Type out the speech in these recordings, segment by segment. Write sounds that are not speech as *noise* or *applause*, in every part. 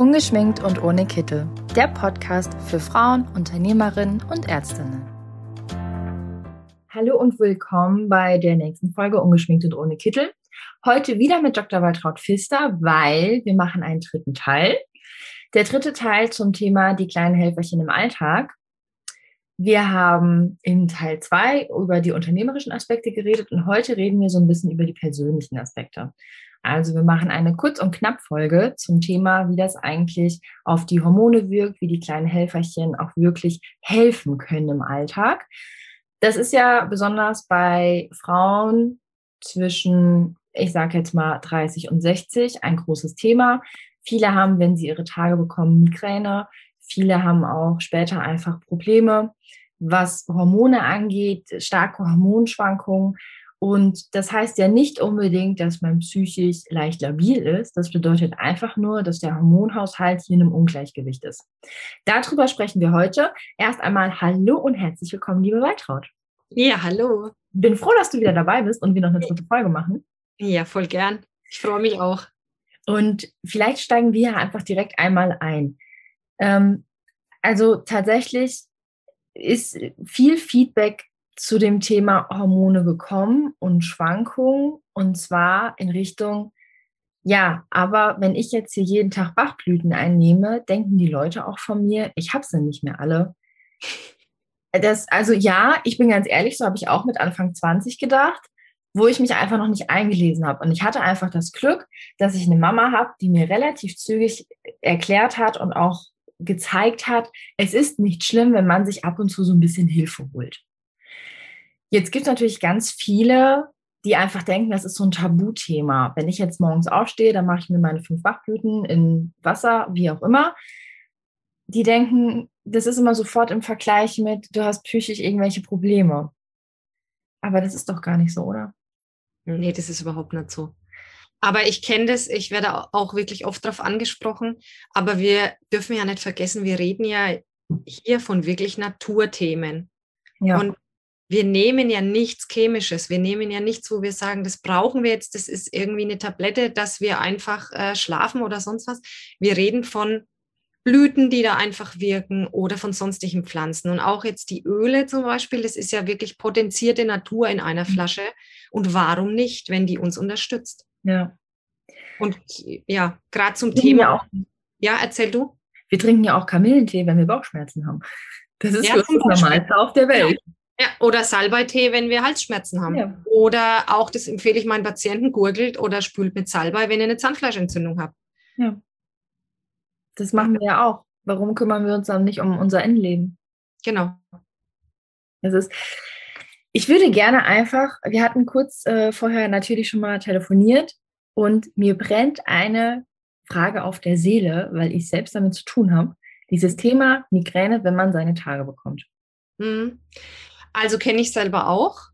Ungeschminkt und ohne Kittel. Der Podcast für Frauen, Unternehmerinnen und Ärztinnen. Hallo und willkommen bei der nächsten Folge Ungeschminkt und ohne Kittel. Heute wieder mit Dr. Waltraud Pfister, weil wir machen einen dritten Teil. Der dritte Teil zum Thema die kleinen Helferchen im Alltag. Wir haben in Teil zwei über die unternehmerischen Aspekte geredet und heute reden wir so ein bisschen über die persönlichen Aspekte. Also wir machen eine Kurz- und Knapp-Folge zum Thema, wie das eigentlich auf die Hormone wirkt, wie die kleinen Helferchen auch wirklich helfen können im Alltag. Das ist ja besonders bei Frauen zwischen, ich sage jetzt mal 30 und 60, ein großes Thema. Viele haben, wenn sie ihre Tage bekommen, Migräne. Viele haben auch später einfach Probleme, was Hormone angeht, starke Hormonschwankungen. Und das heißt ja nicht unbedingt, dass man psychisch leicht labil ist. Das bedeutet einfach nur, dass der Hormonhaushalt hier in einem Ungleichgewicht ist. Darüber sprechen wir heute. Erst einmal Hallo und herzlich willkommen, liebe Waltraud. Ja, hallo. Bin froh, dass du wieder dabei bist und wir noch eine dritte Folge machen. Ja, voll gern. Ich freue mich auch. Und vielleicht steigen wir einfach direkt einmal ein. Ähm, also tatsächlich ist viel Feedback zu dem Thema Hormone gekommen und Schwankungen und zwar in Richtung, ja, aber wenn ich jetzt hier jeden Tag Bachblüten einnehme, denken die Leute auch von mir, ich habe sie nicht mehr alle. Das, also ja, ich bin ganz ehrlich, so habe ich auch mit Anfang 20 gedacht, wo ich mich einfach noch nicht eingelesen habe. Und ich hatte einfach das Glück, dass ich eine Mama habe, die mir relativ zügig erklärt hat und auch gezeigt hat, es ist nicht schlimm, wenn man sich ab und zu so ein bisschen Hilfe holt. Jetzt gibt es natürlich ganz viele, die einfach denken, das ist so ein Tabuthema. Wenn ich jetzt morgens aufstehe, dann mache ich mir meine fünf Bachblüten in Wasser, wie auch immer. Die denken, das ist immer sofort im Vergleich mit, du hast psychisch irgendwelche Probleme. Aber das ist doch gar nicht so, oder? Nee, das ist überhaupt nicht so. Aber ich kenne das, ich werde auch wirklich oft darauf angesprochen. Aber wir dürfen ja nicht vergessen, wir reden ja hier von wirklich Naturthemen. Ja. Und wir nehmen ja nichts Chemisches, wir nehmen ja nichts, wo wir sagen, das brauchen wir jetzt, das ist irgendwie eine Tablette, dass wir einfach äh, schlafen oder sonst was. Wir reden von Blüten, die da einfach wirken oder von sonstigen Pflanzen. Und auch jetzt die Öle zum Beispiel, das ist ja wirklich potenzierte Natur in einer mhm. Flasche. Und warum nicht, wenn die uns unterstützt? Ja. Und ja, gerade zum Thema. Ja, auch, ja, erzähl du. Wir trinken ja auch Kamillentee, wenn wir Bauchschmerzen haben. Das ist ja, für uns das Normalste auf der Welt. Ja. Ja, oder Salbeitee, wenn wir Halsschmerzen haben. Ja. Oder auch, das empfehle ich meinen Patienten, gurgelt oder spült mit Salbei, wenn ihr eine Zahnfleischentzündung habt. Ja. Das machen wir ja auch. Warum kümmern wir uns dann nicht um unser Innenleben? Genau. Das ist, ich würde gerne einfach, wir hatten kurz äh, vorher natürlich schon mal telefoniert und mir brennt eine Frage auf der Seele, weil ich selbst damit zu tun habe. Dieses Thema Migräne, wenn man seine Tage bekommt. Mhm. Also kenne ich selber auch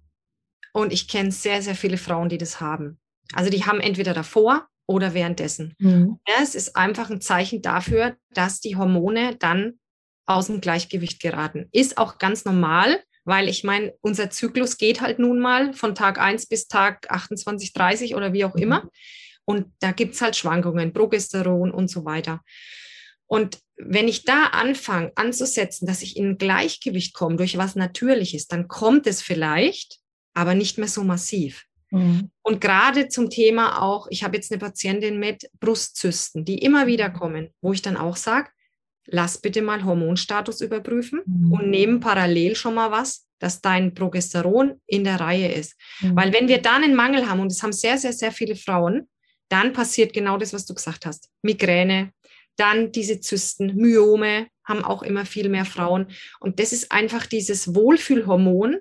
und ich kenne sehr, sehr viele Frauen, die das haben. Also die haben entweder davor oder währenddessen. Mhm. Es ist einfach ein Zeichen dafür, dass die Hormone dann aus dem Gleichgewicht geraten. Ist auch ganz normal, weil ich meine, unser Zyklus geht halt nun mal von Tag 1 bis Tag 28, 30 oder wie auch mhm. immer. Und da gibt es halt Schwankungen, Progesteron und so weiter. Und wenn ich da anfange anzusetzen, dass ich in Gleichgewicht komme durch was Natürliches, dann kommt es vielleicht, aber nicht mehr so massiv. Mhm. Und gerade zum Thema auch, ich habe jetzt eine Patientin mit Brustzysten, die immer wieder kommen, wo ich dann auch sage, lass bitte mal Hormonstatus überprüfen mhm. und nehmen parallel schon mal was, dass dein Progesteron in der Reihe ist. Mhm. Weil wenn wir dann einen Mangel haben, und das haben sehr, sehr, sehr viele Frauen, dann passiert genau das, was du gesagt hast. Migräne, dann diese Zysten, Myome haben auch immer viel mehr Frauen. Und das ist einfach dieses Wohlfühlhormon.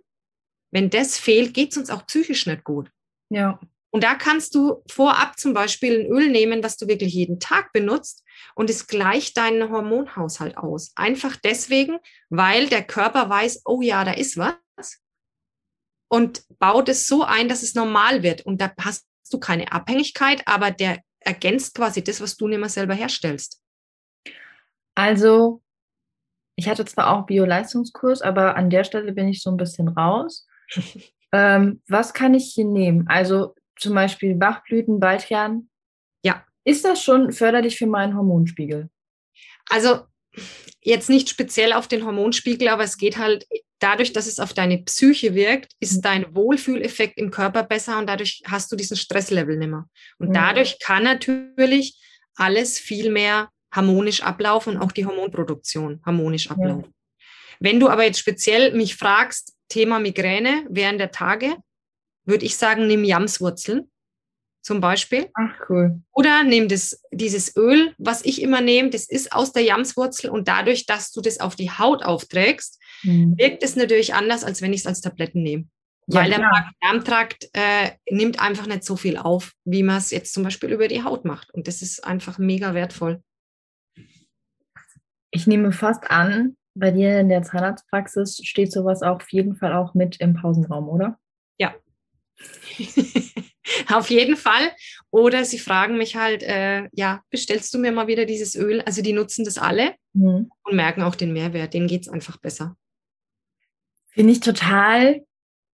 Wenn das fehlt, geht es uns auch psychisch nicht gut. Ja. Und da kannst du vorab zum Beispiel ein Öl nehmen, was du wirklich jeden Tag benutzt und es gleicht deinen Hormonhaushalt aus. Einfach deswegen, weil der Körper weiß, oh ja, da ist was und baut es so ein, dass es normal wird. Und da hast du keine Abhängigkeit, aber der ergänzt quasi das, was du nicht mehr selber herstellst. Also, ich hatte zwar auch Bio-Leistungskurs, aber an der Stelle bin ich so ein bisschen raus. *laughs* ähm, was kann ich hier nehmen? Also zum Beispiel Bachblüten, Baldrian. Ja. Ist das schon förderlich für meinen Hormonspiegel? Also jetzt nicht speziell auf den Hormonspiegel, aber es geht halt dadurch, dass es auf deine Psyche wirkt, ist mhm. dein Wohlfühleffekt im Körper besser und dadurch hast du diesen Stresslevel nicht mehr. Und mhm. dadurch kann natürlich alles viel mehr harmonisch ablaufen und auch die Hormonproduktion harmonisch ablaufen. Ja. Wenn du aber jetzt speziell mich fragst, Thema Migräne während der Tage, würde ich sagen, nimm Jamswurzeln zum Beispiel. Ach, cool. Oder nimm das, dieses Öl, was ich immer nehme, das ist aus der Jamswurzel und dadurch, dass du das auf die Haut aufträgst, mhm. wirkt es natürlich anders, als wenn ich es als Tabletten nehme. Ja, Weil der Darmtrakt äh, nimmt einfach nicht so viel auf, wie man es jetzt zum Beispiel über die Haut macht. Und das ist einfach mega wertvoll. Ich nehme fast an, bei dir in der Zahnarztpraxis steht sowas auch auf jeden Fall auch mit im Pausenraum, oder? Ja. *laughs* auf jeden Fall. Oder sie fragen mich halt, äh, ja, bestellst du mir mal wieder dieses Öl? Also die nutzen das alle mhm. und merken auch den Mehrwert. Denen geht es einfach besser. Finde ich total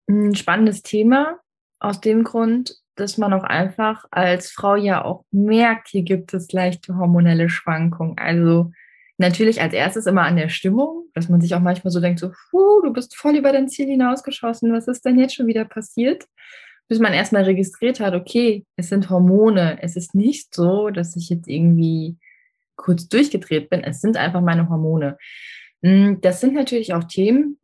ein spannendes Thema. Aus dem Grund, dass man auch einfach als Frau ja auch merkt, hier gibt es leichte hormonelle Schwankungen. Also natürlich als erstes immer an der Stimmung, dass man sich auch manchmal so denkt, so, du bist voll über dein Ziel hinausgeschossen, was ist denn jetzt schon wieder passiert? Bis man erstmal registriert hat, okay, es sind Hormone. Es ist nicht so, dass ich jetzt irgendwie kurz durchgedreht bin. Es sind einfach meine Hormone. Hm, das sind natürlich auch Themen,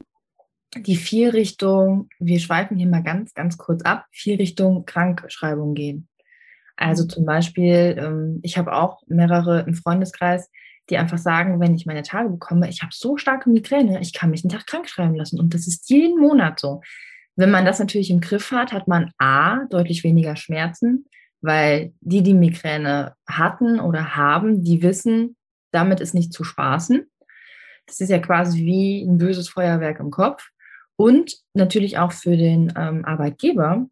die viel Richtung, wir schweifen hier mal ganz, ganz kurz ab, viel Richtung Krankschreibung gehen. Also mhm. zum Beispiel, ähm, ich habe auch mehrere im Freundeskreis, die einfach sagen, wenn ich meine Tage bekomme, ich habe so starke Migräne, ich kann mich einen Tag krank schreiben lassen. Und das ist jeden Monat so. Wenn man das natürlich im Griff hat, hat man A, deutlich weniger Schmerzen, weil die, die Migräne hatten oder haben, die wissen, damit ist nicht zu spaßen. Das ist ja quasi wie ein böses Feuerwerk im Kopf. Und natürlich auch für den ähm, Arbeitgeber.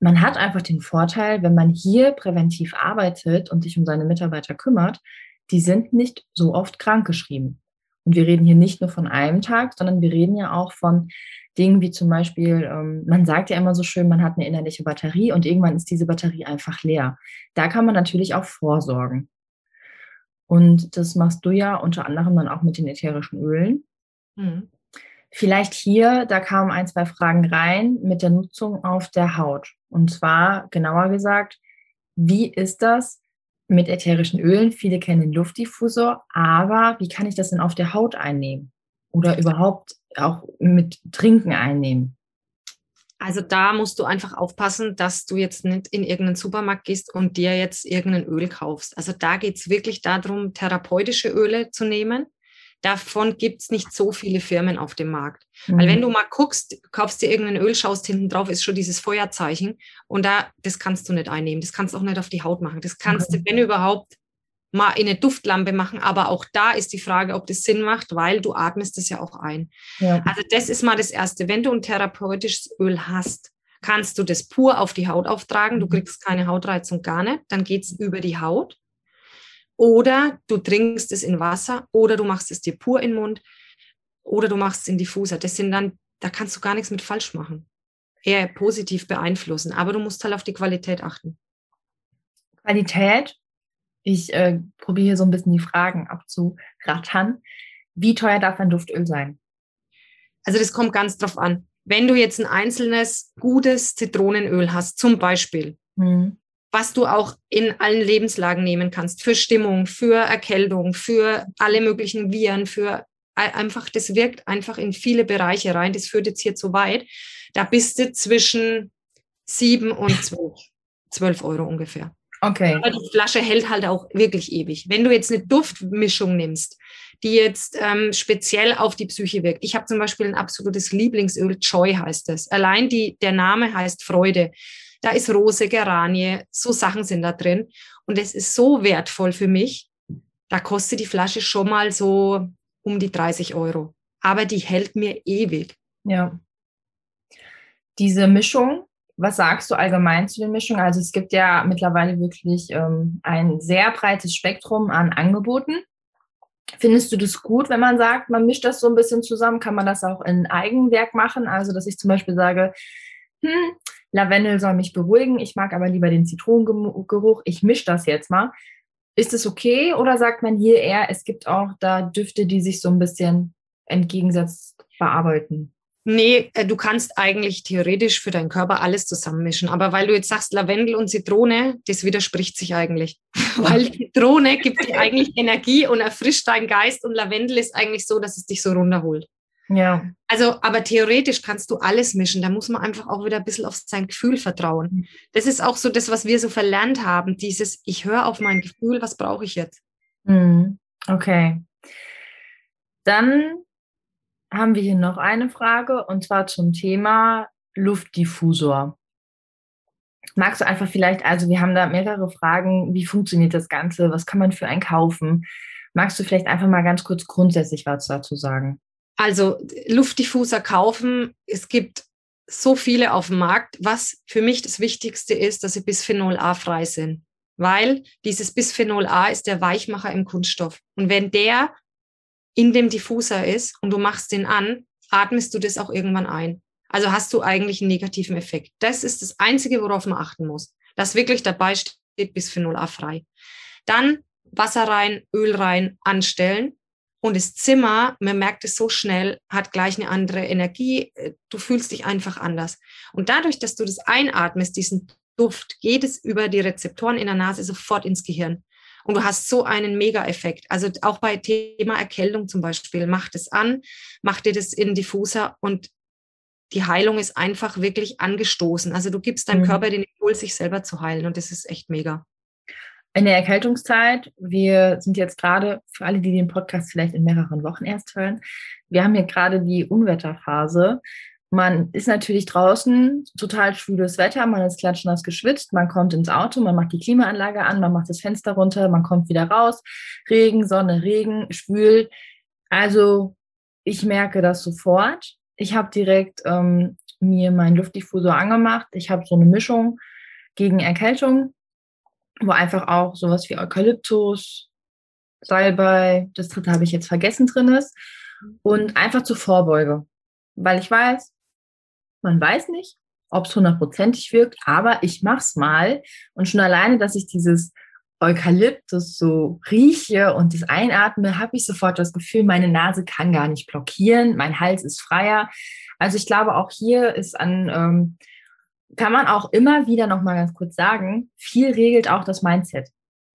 Man hat einfach den Vorteil, wenn man hier präventiv arbeitet und sich um seine Mitarbeiter kümmert, die sind nicht so oft krankgeschrieben. Und wir reden hier nicht nur von einem Tag, sondern wir reden ja auch von Dingen wie zum Beispiel, ähm, man sagt ja immer so schön, man hat eine innerliche Batterie und irgendwann ist diese Batterie einfach leer. Da kann man natürlich auch vorsorgen. Und das machst du ja unter anderem dann auch mit den ätherischen Ölen. Mhm. Vielleicht hier, da kamen ein, zwei Fragen rein mit der Nutzung auf der Haut. Und zwar genauer gesagt, wie ist das mit ätherischen Ölen? Viele kennen den Luftdiffusor, aber wie kann ich das denn auf der Haut einnehmen? Oder überhaupt auch mit Trinken einnehmen? Also da musst du einfach aufpassen, dass du jetzt nicht in irgendeinen Supermarkt gehst und dir jetzt irgendein Öl kaufst. Also da geht es wirklich darum, therapeutische Öle zu nehmen davon gibt es nicht so viele Firmen auf dem Markt. Mhm. Weil wenn du mal guckst, kaufst dir irgendein Öl, schaust hinten drauf, ist schon dieses Feuerzeichen und da, das kannst du nicht einnehmen, das kannst du auch nicht auf die Haut machen. Das kannst okay. du, wenn überhaupt, mal in eine Duftlampe machen, aber auch da ist die Frage, ob das Sinn macht, weil du atmest das ja auch ein. Ja. Also das ist mal das Erste. Wenn du ein therapeutisches Öl hast, kannst du das pur auf die Haut auftragen, du mhm. kriegst keine Hautreizung gar nicht, dann geht es über die Haut. Oder du trinkst es in Wasser oder du machst es dir pur in den Mund oder du machst es in Diffuser. Das sind dann, da kannst du gar nichts mit falsch machen. Eher positiv beeinflussen, aber du musst halt auf die Qualität achten. Qualität, ich äh, probiere hier so ein bisschen die Fragen abzurattern. Wie teuer darf ein Duftöl sein? Also das kommt ganz drauf an. Wenn du jetzt ein einzelnes gutes Zitronenöl hast, zum Beispiel, hm was du auch in allen Lebenslagen nehmen kannst, für Stimmung, für Erkältung, für alle möglichen Viren, für einfach, das wirkt einfach in viele Bereiche rein. Das führt jetzt hier zu weit. Da bist du zwischen sieben und zwölf, zwölf Euro ungefähr. Okay. Aber die Flasche hält halt auch wirklich ewig. Wenn du jetzt eine Duftmischung nimmst, die jetzt ähm, speziell auf die Psyche wirkt. Ich habe zum Beispiel ein absolutes Lieblingsöl, Joy heißt es. Allein die, der Name heißt Freude. Da ist Rose, Geranie, so Sachen sind da drin. Und es ist so wertvoll für mich. Da kostet die Flasche schon mal so um die 30 Euro. Aber die hält mir ewig. Ja. Diese Mischung, was sagst du allgemein zu den Mischungen? Also es gibt ja mittlerweile wirklich ähm, ein sehr breites Spektrum an Angeboten. Findest du das gut, wenn man sagt, man mischt das so ein bisschen zusammen? Kann man das auch in Eigenwerk machen? Also, dass ich zum Beispiel sage, hm, Lavendel soll mich beruhigen, ich mag aber lieber den Zitronengeruch, ich mische das jetzt mal. Ist es okay oder sagt man hier eher, es gibt auch da Düfte, die sich so ein bisschen entgegensetzt bearbeiten? Nee, äh, du kannst eigentlich theoretisch für deinen Körper alles zusammenmischen. Aber weil du jetzt sagst Lavendel und Zitrone, das widerspricht sich eigentlich. *laughs* weil *laughs* Zitrone gibt dir eigentlich Energie und erfrischt deinen Geist und Lavendel ist eigentlich so, dass es dich so runterholt. Ja. Also, aber theoretisch kannst du alles mischen. Da muss man einfach auch wieder ein bisschen auf sein Gefühl vertrauen. Mhm. Das ist auch so das, was wir so verlernt haben. Dieses, ich höre auf mein Gefühl, was brauche ich jetzt? Mhm. Okay. Dann haben wir hier noch eine Frage und zwar zum Thema Luftdiffusor. Magst du einfach vielleicht, also wir haben da mehrere Fragen, wie funktioniert das Ganze, was kann man für einen kaufen? Magst du vielleicht einfach mal ganz kurz grundsätzlich was dazu sagen? Also Luftdiffuser kaufen, es gibt so viele auf dem Markt. Was für mich das Wichtigste ist, dass sie Bisphenol A frei sind, weil dieses Bisphenol A ist der Weichmacher im Kunststoff. Und wenn der in dem Diffuser ist und du machst den an, atmest du das auch irgendwann ein. Also hast du eigentlich einen negativen Effekt. Das ist das Einzige, worauf man achten muss. Dass wirklich dabei steht Bisphenol A frei. Dann Wasser rein, Öl rein, anstellen. Und das Zimmer, man merkt es so schnell, hat gleich eine andere Energie. Du fühlst dich einfach anders. Und dadurch, dass du das einatmest, diesen Duft, geht es über die Rezeptoren in der Nase sofort ins Gehirn. Und du hast so einen Mega-Effekt. Also auch bei Thema Erkältung zum Beispiel, mach das an, mach dir das in Diffuser und die Heilung ist einfach wirklich angestoßen. Also du gibst deinem mhm. Körper den Impuls, sich selber zu heilen und das ist echt mega. In der Erkältungszeit, wir sind jetzt gerade, für alle, die den Podcast vielleicht in mehreren Wochen erst hören, wir haben hier gerade die Unwetterphase. Man ist natürlich draußen, total schwüles Wetter, man ist klatschnass geschwitzt, man kommt ins Auto, man macht die Klimaanlage an, man macht das Fenster runter, man kommt wieder raus. Regen, Sonne, Regen, schwül. Also ich merke das sofort. Ich habe direkt ähm, mir meinen Luftdiffusor angemacht. Ich habe so eine Mischung gegen Erkältung, wo einfach auch sowas wie Eukalyptus, Salbei, das dritte habe ich jetzt vergessen drin ist. Und einfach zur Vorbeuge. Weil ich weiß, man weiß nicht, ob es hundertprozentig wirkt, aber ich mach's mal. Und schon alleine, dass ich dieses Eukalyptus so rieche und das einatme, habe ich sofort das Gefühl, meine Nase kann gar nicht blockieren, mein Hals ist freier. Also ich glaube, auch hier ist an, ähm, kann man auch immer wieder noch mal ganz kurz sagen, viel regelt auch das Mindset.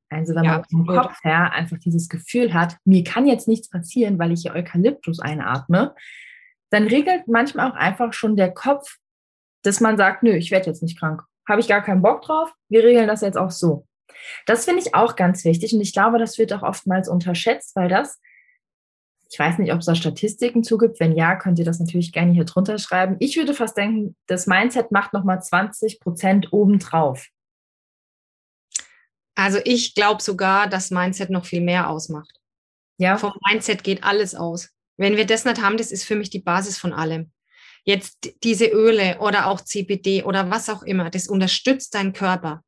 Also wenn ja, man vom Kopf her einfach dieses Gefühl hat, mir kann jetzt nichts passieren, weil ich hier Eukalyptus einatme, dann regelt manchmal auch einfach schon der Kopf, dass man sagt, nö, ich werde jetzt nicht krank. Habe ich gar keinen Bock drauf. Wir regeln das jetzt auch so. Das finde ich auch ganz wichtig und ich glaube, das wird auch oftmals unterschätzt, weil das, ich weiß nicht, ob es da Statistiken zugibt. Wenn ja, könnt ihr das natürlich gerne hier drunter schreiben. Ich würde fast denken, das Mindset macht nochmal 20 Prozent obendrauf. Also ich glaube sogar, dass Mindset noch viel mehr ausmacht. Ja. Vom Mindset geht alles aus. Wenn wir das nicht haben, das ist für mich die Basis von allem. Jetzt diese Öle oder auch CBD oder was auch immer, das unterstützt deinen Körper.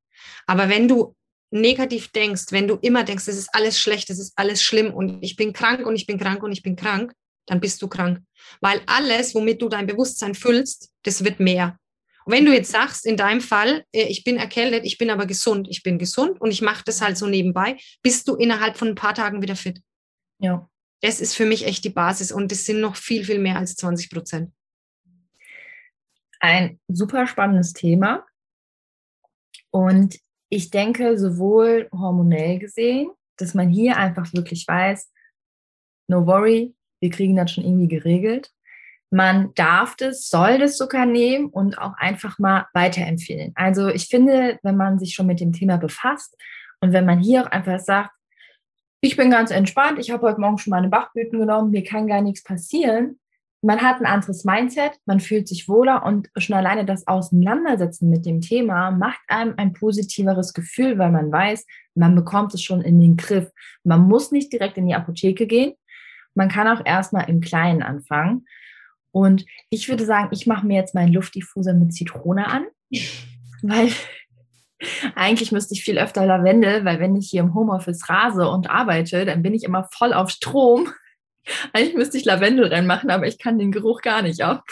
Aber wenn du negativ denkst, wenn du immer denkst, das ist alles schlecht, das ist alles schlimm und ich bin krank und ich bin krank und ich bin krank, dann bist du krank. Weil alles, womit du dein Bewusstsein füllst, das wird mehr. Und wenn du jetzt sagst, in deinem Fall, äh, ich bin erkältet, ich bin aber gesund, ich bin gesund und ich mache das halt so nebenbei, bist du innerhalb von ein paar Tagen wieder fit. Ja das ist für mich echt die Basis und es sind noch viel, viel mehr als 20 Prozent. Ein super spannendes Thema. Und ich denke, sowohl hormonell gesehen, dass man hier einfach wirklich weiß, no worry, wir kriegen das schon irgendwie geregelt. Man darf das, soll das sogar nehmen und auch einfach mal weiterempfehlen. Also ich finde, wenn man sich schon mit dem Thema befasst und wenn man hier auch einfach sagt, ich bin ganz entspannt, ich habe heute Morgen schon meine Bachblüten genommen, mir kann gar nichts passieren. Man hat ein anderes Mindset, man fühlt sich wohler und schon alleine das Auseinandersetzen mit dem Thema macht einem ein positiveres Gefühl, weil man weiß, man bekommt es schon in den Griff. Man muss nicht direkt in die Apotheke gehen. Man kann auch erstmal im Kleinen anfangen. Und ich würde sagen, ich mache mir jetzt meinen Luftdiffuser mit Zitrone an, *laughs* weil eigentlich müsste ich viel öfter Lavendel, weil wenn ich hier im Homeoffice rase und arbeite, dann bin ich immer voll auf Strom. Eigentlich müsste ich Lavendel reinmachen, aber ich kann den Geruch gar nicht ab.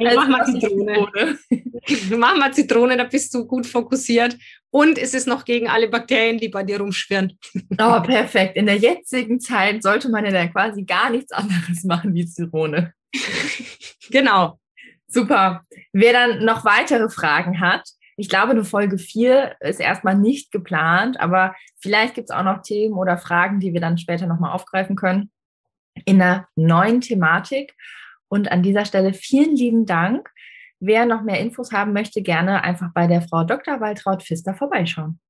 Also mach mal Zitrone. Zitrone. *laughs* mach mal Zitrone, da bist du gut fokussiert. Und es ist noch gegen alle Bakterien, die bei dir rumschwirren. *laughs* Oh, perfekt. In der jetzigen Zeit sollte man ja dann quasi gar nichts anderes machen wie Zitrone. *laughs* genau. Super. Wer dann noch weitere Fragen hat, ich glaube, eine Folge 4 ist erstmal nicht geplant, aber vielleicht gibt es auch noch Themen oder Fragen, die wir dann später nochmal aufgreifen können in einer neuen Thematik. Und an dieser Stelle vielen lieben Dank. Wer noch mehr Infos haben möchte, gerne einfach bei der Frau Dr. Waltraud Pfister vorbeischauen.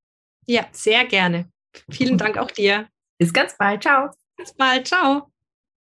Ja, sehr gerne. Vielen *laughs* Dank auch dir. Bis ganz bald. Ciao. Bis bald. Ciao.